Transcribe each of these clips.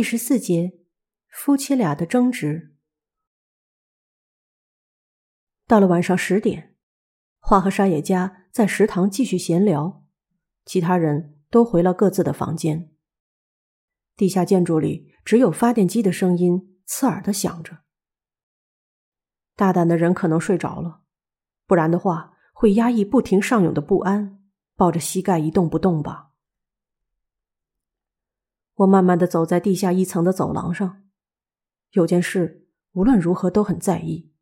第十四节，夫妻俩的争执。到了晚上十点，花和沙野家在食堂继续闲聊，其他人都回了各自的房间。地下建筑里只有发电机的声音刺耳的响着。大胆的人可能睡着了，不然的话会压抑不停上涌的不安，抱着膝盖一动不动吧。我慢慢的走在地下一层的走廊上，有件事无论如何都很在意。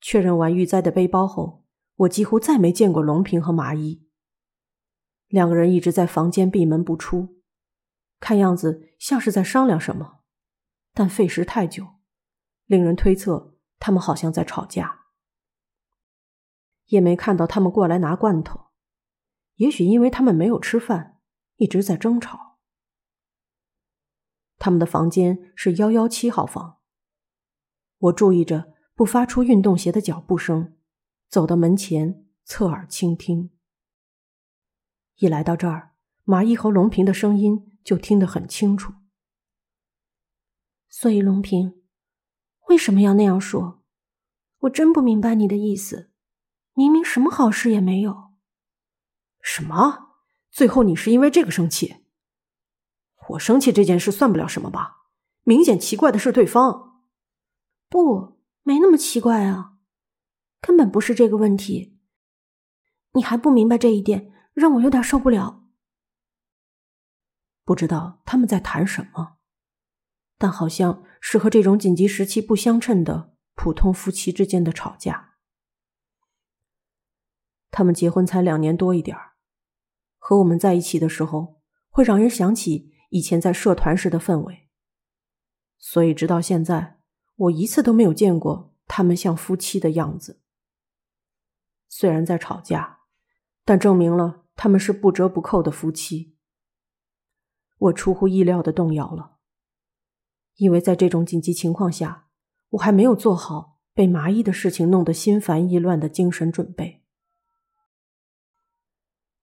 确认完玉哉的背包后，我几乎再没见过龙平和麻衣。两个人一直在房间闭门不出，看样子像是在商量什么，但费时太久，令人推测他们好像在吵架。也没看到他们过来拿罐头，也许因为他们没有吃饭，一直在争吵。他们的房间是幺幺七号房。我注意着不发出运动鞋的脚步声，走到门前，侧耳倾听。一来到这儿，麻衣和龙平的声音就听得很清楚。所以，龙平，为什么要那样说？我真不明白你的意思。明明什么好事也没有。什么？最后你是因为这个生气？我生气这件事算不了什么吧？明显奇怪的是对方，不，没那么奇怪啊，根本不是这个问题。你还不明白这一点，让我有点受不了。不知道他们在谈什么，但好像是和这种紧急时期不相称的普通夫妻之间的吵架。他们结婚才两年多一点，和我们在一起的时候，会让人想起。以前在社团时的氛围，所以直到现在，我一次都没有见过他们像夫妻的样子。虽然在吵架，但证明了他们是不折不扣的夫妻。我出乎意料的动摇了，因为在这种紧急情况下，我还没有做好被麻衣的事情弄得心烦意乱的精神准备。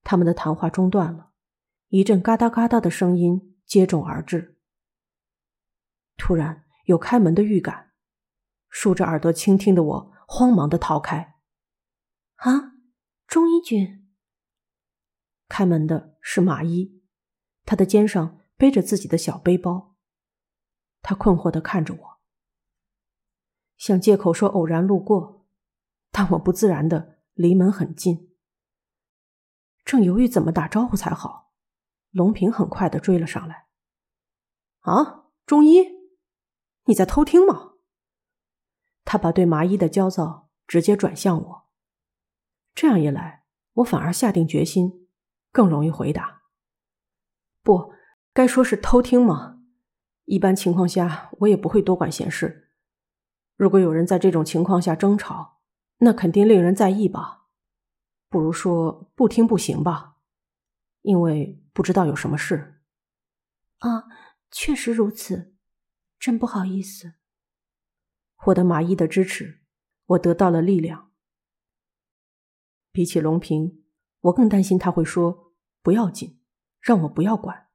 他们的谈话中断了，一阵嘎哒嘎哒的声音。接踵而至，突然有开门的预感，竖着耳朵倾听的我慌忙的逃开。啊，钟一君！开门的是马一，他的肩上背着自己的小背包，他困惑的看着我，想借口说偶然路过，但我不自然的离门很近，正犹豫怎么打招呼才好。龙平很快的追了上来。啊，中医，你在偷听吗？他把对麻衣的焦躁直接转向我。这样一来，我反而下定决心，更容易回答。不该说是偷听吗？一般情况下，我也不会多管闲事。如果有人在这种情况下争吵，那肯定令人在意吧？不如说不听不行吧。因为不知道有什么事，啊，确实如此，真不好意思。获得马伊的支持，我得到了力量。比起龙平，我更担心他会说不要紧，让我不要管。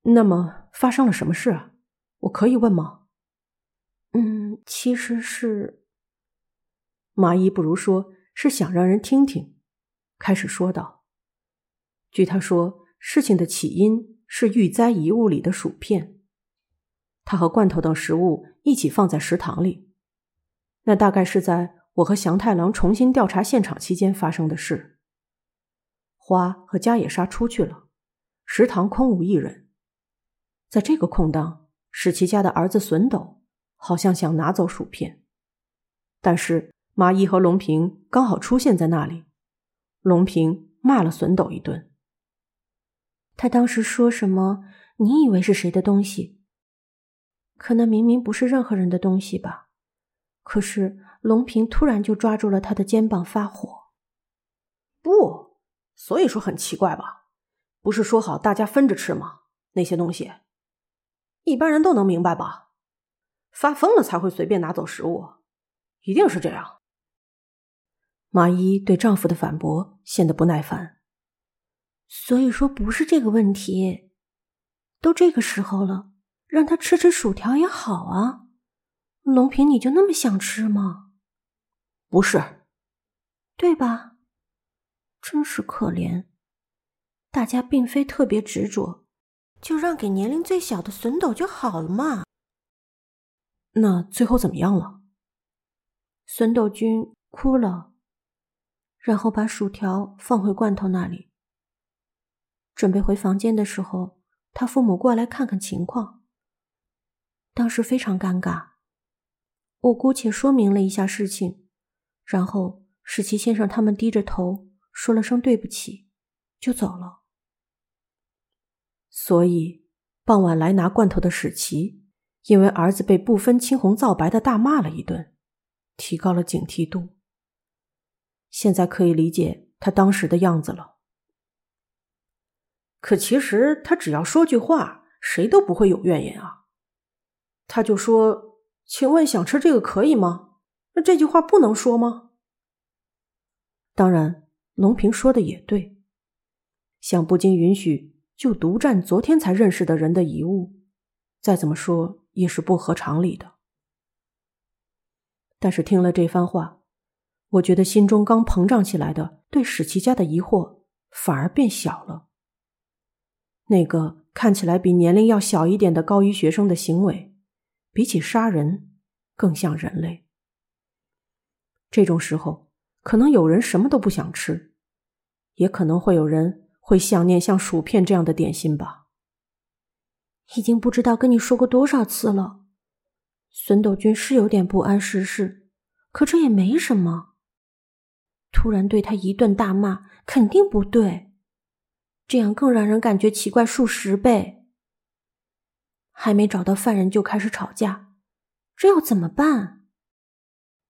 那么发生了什么事啊？我可以问吗？嗯，其实是，麻衣不如说是想让人听听，开始说道。据他说，事情的起因是玉哉遗物里的薯片，他和罐头等食物一起放在食堂里。那大概是在我和祥太郎重新调查现场期间发生的事。花和加野沙出去了，食堂空无一人。在这个空档，史奇家的儿子笋斗好像想拿走薯片，但是麻衣和龙平刚好出现在那里，龙平骂了笋斗一顿。他当时说什么？你以为是谁的东西？可那明明不是任何人的东西吧？可是龙平突然就抓住了他的肩膀发火。不，所以说很奇怪吧？不是说好大家分着吃吗？那些东西，一般人都能明白吧？发疯了才会随便拿走食物，一定是这样。麻衣对丈夫的反驳显得不耐烦。所以说不是这个问题，都这个时候了，让他吃吃薯条也好啊。龙平，你就那么想吃吗？不是，对吧？真是可怜。大家并非特别执着，就让给年龄最小的笋斗就好了嘛。那最后怎么样了？笋斗君哭了，然后把薯条放回罐头那里。准备回房间的时候，他父母过来看看情况。当时非常尴尬，我姑且说明了一下事情，然后史奇先生他们低着头说了声对不起，就走了。所以傍晚来拿罐头的史奇，因为儿子被不分青红皂白的大骂了一顿，提高了警惕度。现在可以理解他当时的样子了。可其实他只要说句话，谁都不会有怨言啊。他就说：“请问想吃这个可以吗？”那这句话不能说吗？当然，龙平说的也对。想不经允许就独占昨天才认识的人的遗物，再怎么说也是不合常理的。但是听了这番话，我觉得心中刚膨胀起来的对史奇家的疑惑反而变小了。那个看起来比年龄要小一点的高一学生的行为，比起杀人更像人类。这种时候，可能有人什么都不想吃，也可能会有人会想念像薯片这样的点心吧。已经不知道跟你说过多少次了，孙斗君是有点不谙世事，可这也没什么。突然对他一顿大骂，肯定不对。这样更让人感觉奇怪数十倍。还没找到犯人就开始吵架，这要怎么办？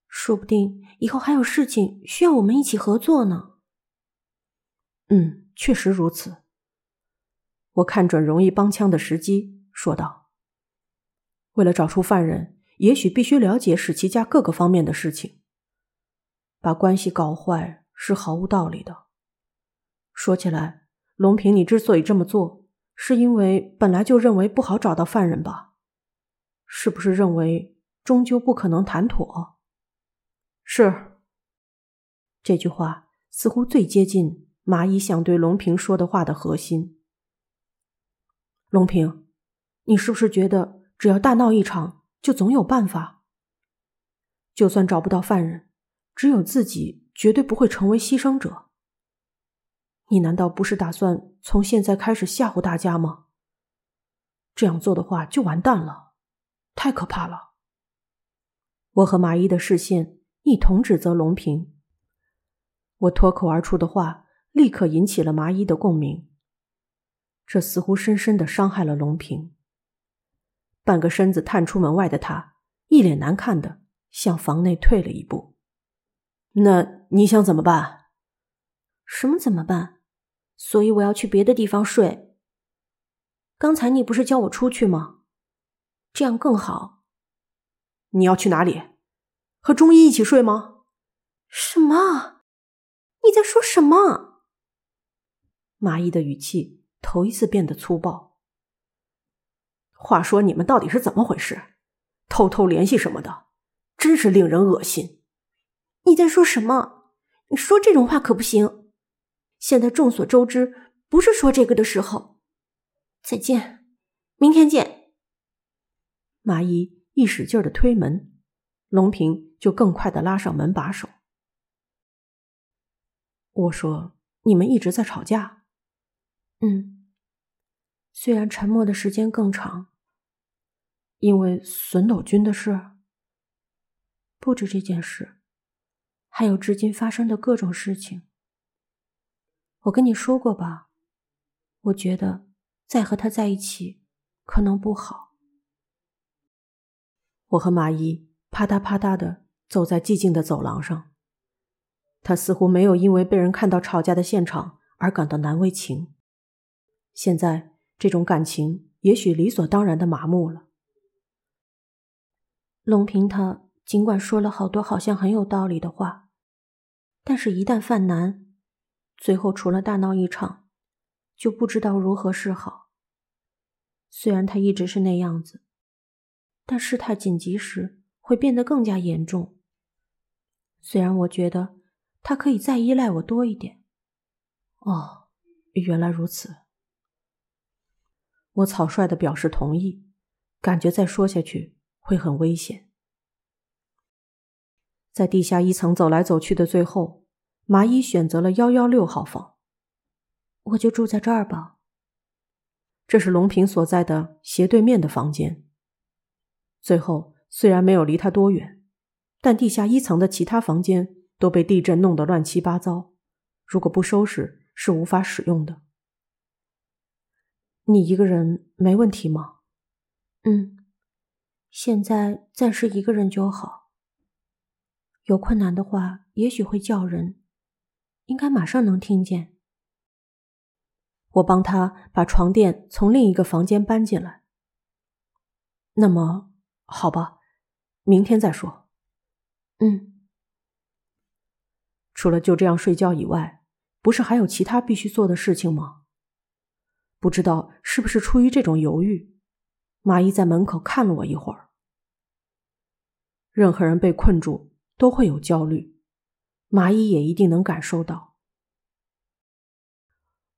说不定以后还有事情需要我们一起合作呢。嗯，确实如此。我看准容易帮腔的时机，说道：“为了找出犯人，也许必须了解史奇家各个方面的事情。把关系搞坏是毫无道理的。说起来。”龙平，你之所以这么做，是因为本来就认为不好找到犯人吧？是不是认为终究不可能谈妥？是。这句话似乎最接近麻衣想对龙平说的话的核心。龙平，你是不是觉得只要大闹一场，就总有办法？就算找不到犯人，只有自己绝对不会成为牺牲者。你难道不是打算从现在开始吓唬大家吗？这样做的话就完蛋了，太可怕了。我和麻衣的视线一同指责龙平。我脱口而出的话立刻引起了麻衣的共鸣，这似乎深深的伤害了龙平。半个身子探出门外的他，一脸难看的向房内退了一步。那你想怎么办？什么怎么办？所以我要去别的地方睡。刚才你不是叫我出去吗？这样更好。你要去哪里？和中医一起睡吗？什么？你在说什么？麻衣的语气头一次变得粗暴。话说你们到底是怎么回事？偷偷联系什么的，真是令人恶心。你在说什么？你说这种话可不行。现在众所周知，不是说这个的时候。再见，明天见。麻衣一使劲的推门，龙平就更快的拉上门把手。我说：“你们一直在吵架。”嗯，虽然沉默的时间更长，因为笋斗君的事，不止这件事，还有至今发生的各种事情。我跟你说过吧，我觉得再和他在一起可能不好。我和马伊啪嗒啪嗒的走在寂静的走廊上，他似乎没有因为被人看到吵架的现场而感到难为情，现在这种感情也许理所当然的麻木了。龙平他尽管说了好多好像很有道理的话，但是一旦犯难。最后，除了大闹一场，就不知道如何是好。虽然他一直是那样子，但事态紧急时会变得更加严重。虽然我觉得他可以再依赖我多一点。哦，原来如此。我草率的表示同意，感觉再说下去会很危险。在地下一层走来走去的最后，麻衣选择了幺幺六号房。我就住在这儿吧。这是龙平所在的斜对面的房间。最后，虽然没有离他多远，但地下一层的其他房间都被地震弄得乱七八糟，如果不收拾是无法使用的。你一个人没问题吗？嗯，现在暂时一个人就好。有困难的话，也许会叫人，应该马上能听见。我帮他把床垫从另一个房间搬进来。那么，好吧，明天再说。嗯。除了就这样睡觉以外，不是还有其他必须做的事情吗？不知道是不是出于这种犹豫，马伊在门口看了我一会儿。任何人被困住都会有焦虑，马伊也一定能感受到。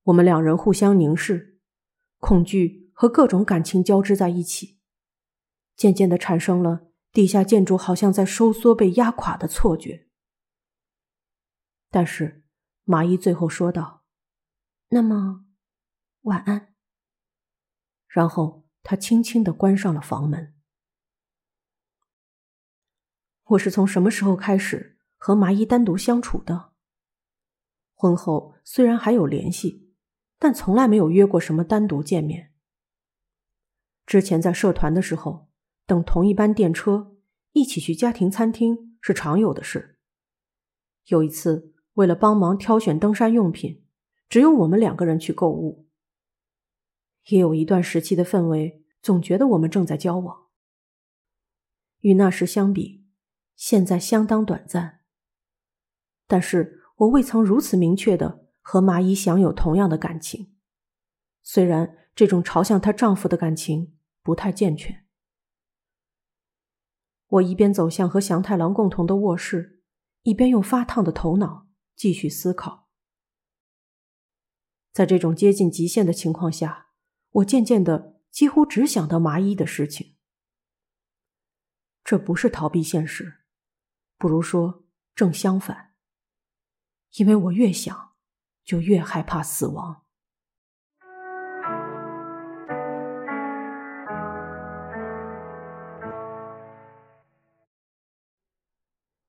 我们两人互相凝视，恐惧和各种感情交织在一起，渐渐的产生了地下建筑好像在收缩、被压垮的错觉。但是，马伊最后说道：“那么，晚安。”然后他轻轻的关上了房门。我是从什么时候开始和麻衣单独相处的？婚后虽然还有联系。但从来没有约过什么单独见面。之前在社团的时候，等同一班电车，一起去家庭餐厅是常有的事。有一次，为了帮忙挑选登山用品，只有我们两个人去购物。也有一段时期的氛围，总觉得我们正在交往。与那时相比，现在相当短暂。但是我未曾如此明确的。和麻衣享有同样的感情，虽然这种朝向她丈夫的感情不太健全。我一边走向和祥太郎共同的卧室，一边用发烫的头脑继续思考。在这种接近极限的情况下，我渐渐的几乎只想到麻衣的事情。这不是逃避现实，不如说正相反，因为我越想。就越害怕死亡。